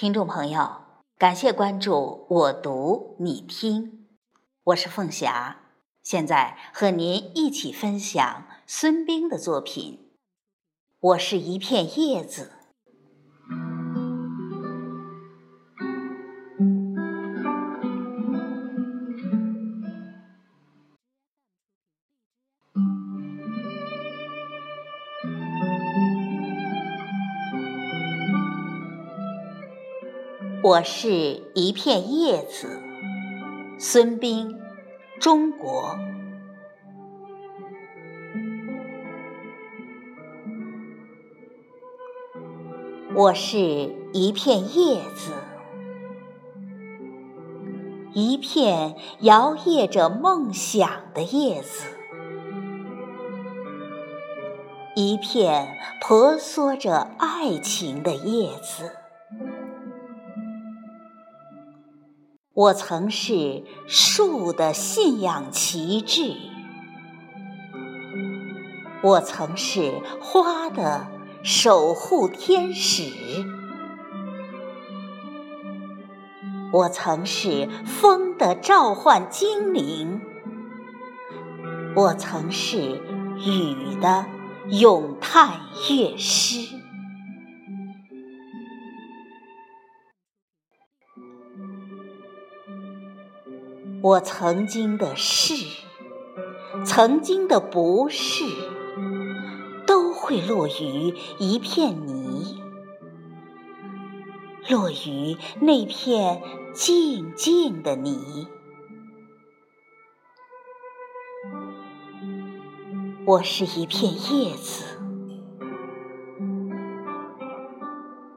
听众朋友，感谢关注我读你听，我是凤霞，现在和您一起分享孙冰的作品《我是一片叶子》。我是一片叶子，孙冰，中国。我是一片叶子，一片摇曳着梦想的叶子，一片婆娑着爱情的叶子。我曾是树的信仰旗帜，我曾是花的守护天使，我曾是风的召唤精灵，我曾是雨的咏叹乐师。我曾经的是，曾经的不是，都会落于一片泥，落于那片静静的泥。我是一片叶子，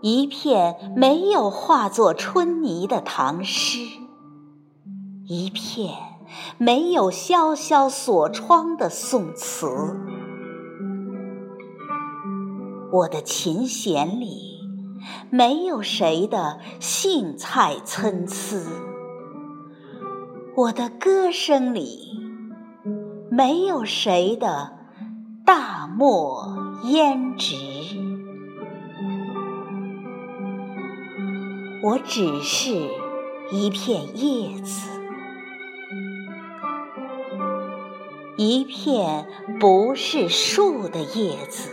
一片没有化作春泥的唐诗。一片没有萧萧锁窗的宋词，我的琴弦里没有谁的荇菜参差，我的歌声里没有谁的大漠胭脂，我只是一片叶子。一片不是树的叶子，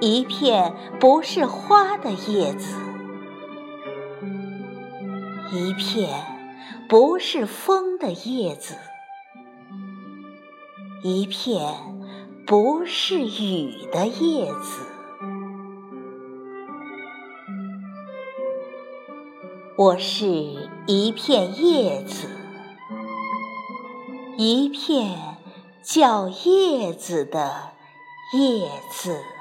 一片不是花的叶子，一片不是风的叶子，一片不是雨的叶子。我是一片叶子。一片叫叶子的叶子。